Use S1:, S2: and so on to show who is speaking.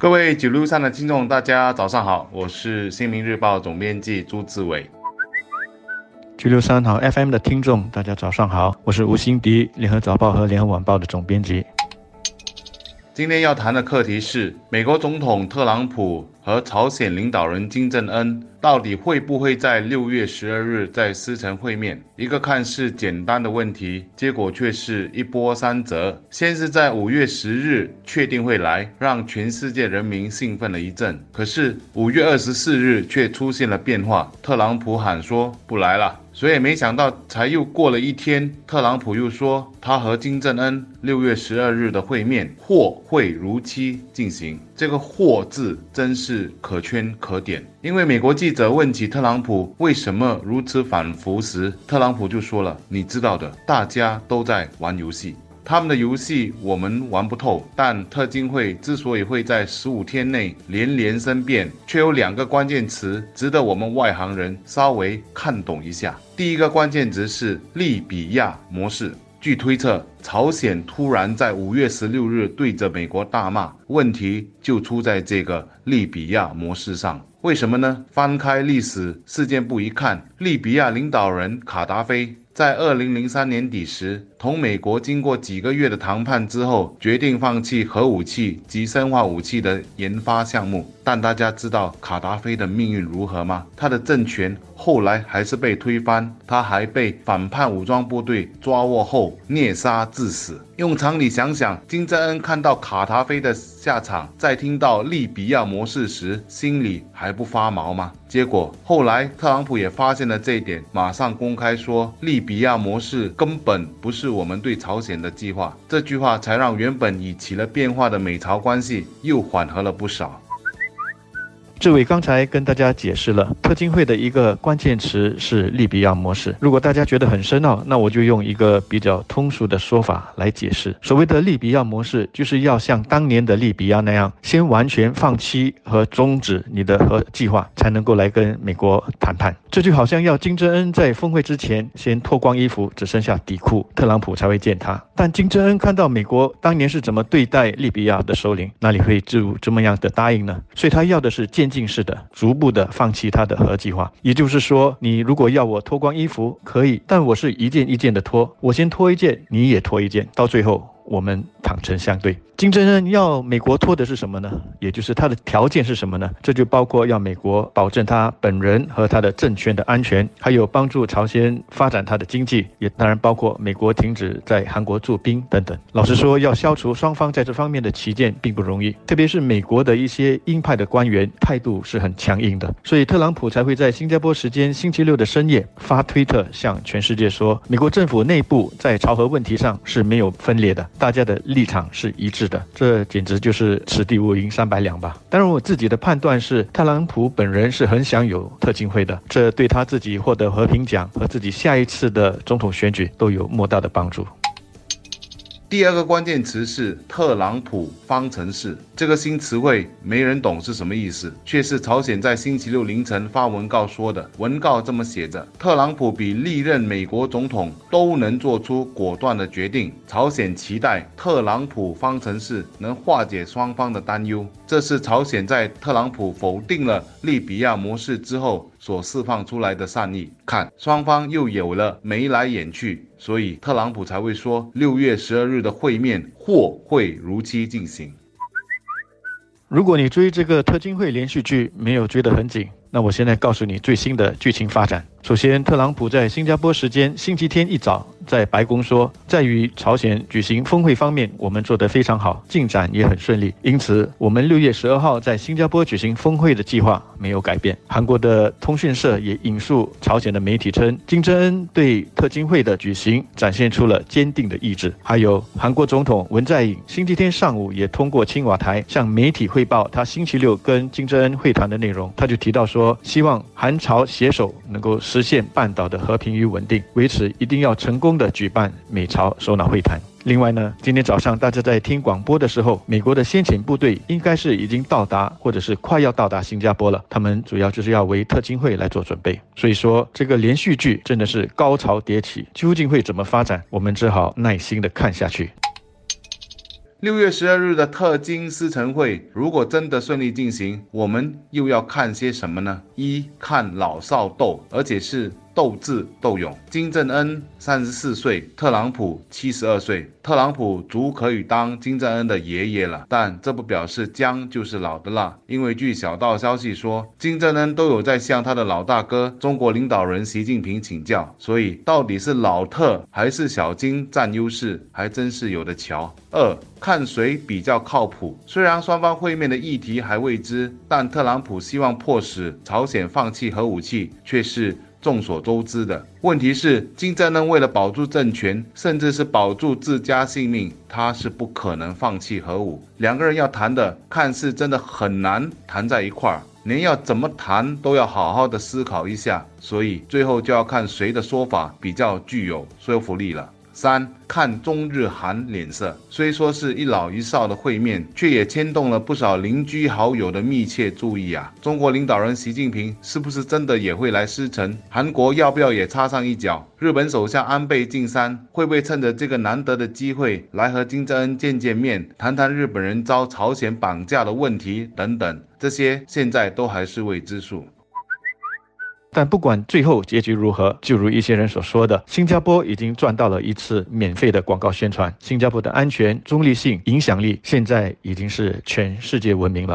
S1: 各位九六三的听众，大家早上好，我是新民日报总编辑朱志伟。
S2: 九六三好 FM 的听众，大家早上好，我是吴欣迪，联合早报和联合晚报的总编辑。
S1: 今天要谈的课题是美国总统特朗普和朝鲜领导人金正恩到底会不会在六月十二日在斯城会面？一个看似简单的问题，结果却是一波三折。先是在五月十日确定会来，让全世界人民兴奋了一阵。可是五月二十四日却出现了变化，特朗普喊说不来了。所以没想到，才又过了一天，特朗普又说他和金正恩六月十二日的会面或会如期进行。这个“或”字真是可圈可点。因为美国记者问起特朗普为什么如此反复时，特朗普就说了：“你知道的，大家都在玩游戏。”他们的游戏我们玩不透，但特金会之所以会在十五天内连连生变，却有两个关键词值得我们外行人稍微看懂一下。第一个关键词是利比亚模式。据推测，朝鲜突然在五月十六日对着美国大骂，问题就出在这个利比亚模式上。为什么呢？翻开历史事件簿一看，利比亚领导人卡达菲。在二零零三年底时，同美国经过几个月的谈判之后，决定放弃核武器及生化武器的研发项目。但大家知道卡达菲的命运如何吗？他的政权后来还是被推翻，他还被反叛武装部队抓获后虐杀致死。用常理想想，金正恩看到卡达菲的下场，在听到利比亚模式时，心里还不发毛吗？结果后来特朗普也发现了这一点，马上公开说利比亚模式根本不是我们对朝鲜的计划。这句话才让原本已起了变化的美朝关系又缓和了不少。
S2: 志伟刚才跟大家解释了特金会的一个关键词是利比亚模式。如果大家觉得很深奥，那我就用一个比较通俗的说法来解释。所谓的利比亚模式，就是要像当年的利比亚那样，先完全放弃和终止你的核计划，才能够来跟美国谈判。这就好像要金正恩在峰会之前先脱光衣服，只剩下底裤，特朗普才会见他。但金正恩看到美国当年是怎么对待利比亚的首领，哪里会就这么样的答应呢？所以他要的是渐进式的、逐步的放弃他的核计划。也就是说，你如果要我脱光衣服，可以，但我是一件一件的脱，我先脱一件，你也脱一件，到最后我们坦诚相对。金正恩要美国脱的是什么呢？也就是他的条件是什么呢？这就包括要美国保证他本人和他的政权的安全，还有帮助朝鲜发展他的经济，也当然包括美国停止在韩国驻兵等等。老实说，要消除双方在这方面的歧见并不容易，特别是美国的一些鹰派的官员态度是很强硬的，所以特朗普才会在新加坡时间星期六的深夜发推特向全世界说，美国政府内部在朝核问题上是没有分裂的，大家的立场是一致的。这简直就是此地无银三百两吧！当然，我自己的判断是，特朗普本人是很想有特勤会的，这对他自己获得和平奖和自己下一次的总统选举都有莫大的帮助。
S1: 第二个关键词是特朗普方程式，这个新词汇没人懂是什么意思，却是朝鲜在星期六凌晨发文告说的。文告这么写着：特朗普比历任美国总统都能做出果断的决定，朝鲜期待特朗普方程式能化解双方的担忧。这是朝鲜在特朗普否定了利比亚模式之后。所释放出来的善意，看双方又有了眉来眼去，所以特朗普才会说六月十二日的会面或会如期进行。
S2: 如果你追这个特金会连续剧没有追得很紧，那我现在告诉你最新的剧情发展。首先，特朗普在新加坡时间星期天一早在白宫说，在与朝鲜举行峰会方面，我们做得非常好，进展也很顺利。因此，我们六月十二号在新加坡举行峰会的计划没有改变。韩国的通讯社也引述朝鲜的媒体称，金正恩对特金会的举行展现出了坚定的意志。还有，韩国总统文在寅星期天上午也通过青瓦台向媒体汇报他星期六跟金正恩会谈的内容，他就提到说，希望韩朝携手能够。实现半岛的和平与稳定，为此一定要成功的举办美朝首脑会谈。另外呢，今天早上大家在听广播的时候，美国的先遣部队应该是已经到达，或者是快要到达新加坡了。他们主要就是要为特金会来做准备。所以说，这个连续剧真的是高潮迭起，究竟会怎么发展，我们只好耐心的看下去。
S1: 六月十二日的特金斯晨会，如果真的顺利进行，我们又要看些什么呢？一看老少斗，而且是。斗智斗勇，金正恩三十四岁，特朗普七十二岁，特朗普足可以当金正恩的爷爷了。但这不表示姜就是老的辣，因为据小道消息说，金正恩都有在向他的老大哥中国领导人习近平请教，所以到底是老特还是小金占优势，还真是有的瞧。二看谁比较靠谱。虽然双方会面的议题还未知，但特朗普希望迫使朝鲜放弃核武器，却是。众所周知的问题是，金正恩为了保住政权，甚至是保住自家性命，他是不可能放弃核武。两个人要谈的，看似真的很难谈在一块儿，连要怎么谈都要好好的思考一下。所以最后就要看谁的说法比较具有说服力了。三看中日韩脸色，虽说是一老一少的会面，却也牵动了不少邻居好友的密切注意啊！中国领导人习近平是不是真的也会来狮城？韩国要不要也插上一脚？日本首相安倍晋三会不会趁着这个难得的机会来和金正恩见见面，谈谈日本人遭朝鲜绑架的问题等等？这些现在都还是未知数。
S2: 但不管最后结局如何，就如一些人所说的，新加坡已经赚到了一次免费的广告宣传。新加坡的安全、中立性、影响力，现在已经是全世界闻名了。